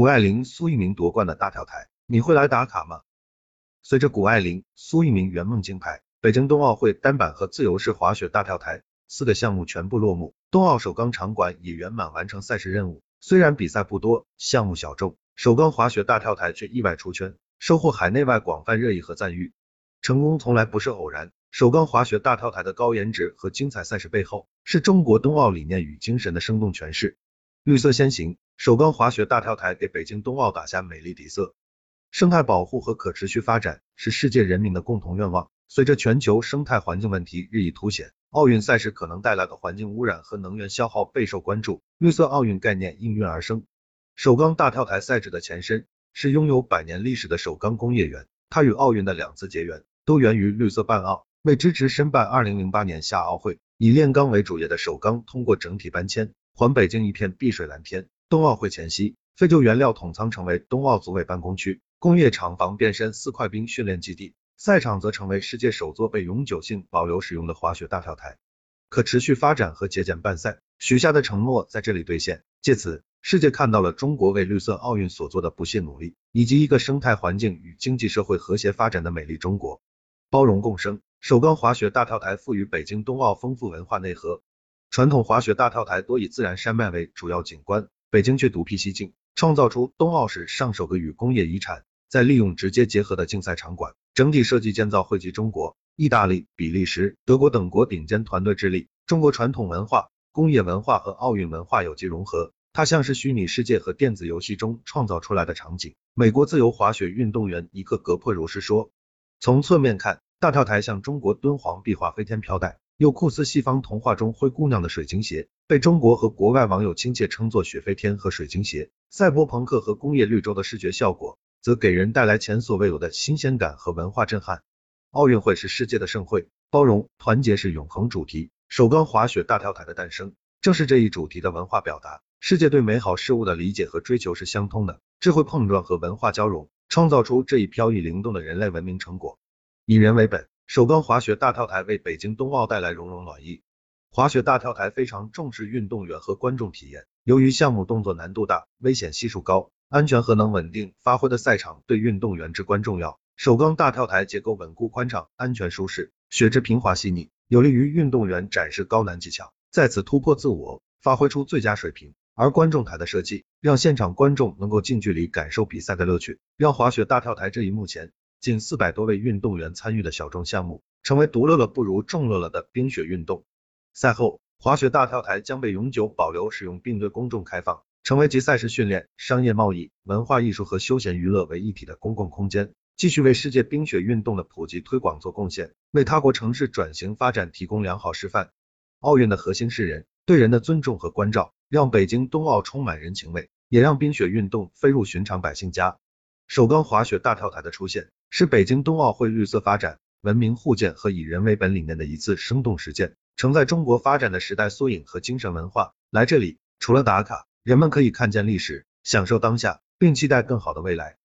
谷爱凌、苏翊鸣夺冠的大跳台，你会来打卡吗？随着谷爱凌、苏翊鸣圆梦金牌，北京冬奥会单板和自由式滑雪大跳台四个项目全部落幕，冬奥首钢场馆已圆满完成赛事任务。虽然比赛不多，项目小众，首钢滑雪大跳台却意外出圈，收获海内外广泛热议和赞誉。成功从来不是偶然，首钢滑雪大跳台的高颜值和精彩赛事背后，是中国冬奥理念与精神的生动诠释。绿色先行，首钢滑雪大跳台给北京冬奥打下美丽底色。生态保护和可持续发展是世界人民的共同愿望。随着全球生态环境问题日益凸显，奥运赛事可能带来的环境污染和能源消耗备受关注。绿色奥运概念应运而生。首钢大跳台赛制的前身是拥有百年历史的首钢工业园，它与奥运的两次结缘都源于绿色办奥。为支持申办二零零八年夏奥会，以炼钢为主业的首钢通过整体搬迁，还北京一片碧水蓝天。冬奥会前夕，废旧原料统仓成为冬奥组委办公区。工业厂房变身四块冰训练基地，赛场则成为世界首座被永久性保留使用的滑雪大跳台。可持续发展和节俭办赛，许下的承诺在这里兑现。借此，世界看到了中国为绿色奥运所做的不懈努力，以及一个生态环境与经济社会和谐发展的美丽中国。包容共生，首钢滑雪大跳台赋予北京冬奥丰富文化内核。传统滑雪大跳台多以自然山脉为主要景观，北京却独辟蹊径，创造出冬奥史上首个与工业遗产。在利用直接结合的竞赛场馆，整体设计建造汇集中国、意大利、比利时、德国等国顶尖团队之力，中国传统文化、工业文化和奥运文化有机融合。它像是虚拟世界和电子游戏中创造出来的场景。美国自由滑雪运动员尼克·格珀如是说。从侧面看，大跳台像中国敦煌壁画飞天飘带，又酷似西方童话中灰姑娘的水晶鞋，被中国和国外网友亲切称作雪飞天和水晶鞋。赛博朋克和工业绿洲的视觉效果。则给人带来前所未有的新鲜感和文化震撼。奥运会是世界的盛会，包容团结是永恒主题。首钢滑雪大跳台的诞生，正是这一主题的文化表达。世界对美好事物的理解和追求是相通的，智慧碰撞和文化交融，创造出这一飘逸灵动的人类文明成果。以人为本，首钢滑雪大跳台为北京冬奥带来融融暖意。滑雪大跳台非常重视运动员和观众体验，由于项目动作难度大，危险系数高。安全和能稳定发挥的赛场对运动员至关重要。首钢大跳台结构稳固宽敞，安全舒适，雪质平滑细腻，有利于运动员展示高难技巧，再次突破自我，发挥出最佳水平。而观众台的设计，让现场观众能够近距离感受比赛的乐趣，让滑雪大跳台这一幕前近四百多位运动员参与的小众项目，成为独乐乐不如众乐乐的冰雪运动。赛后，滑雪大跳台将被永久保留使用，并对公众开放。成为集赛事训练、商业贸易、文化艺术和休闲娱乐为一体的公共空间，继续为世界冰雪运动的普及推广做贡献，为他国城市转型发展提供良好示范。奥运的核心是人，对人的尊重和关照，让北京冬奥充满人情味，也让冰雪运动飞入寻常百姓家。首钢滑雪大跳台的出现，是北京冬奥会绿色发展、文明互鉴和以人为本理念的一次生动实践，承载中国发展的时代缩影和精神文化。来这里，除了打卡。人们可以看见历史，享受当下，并期待更好的未来。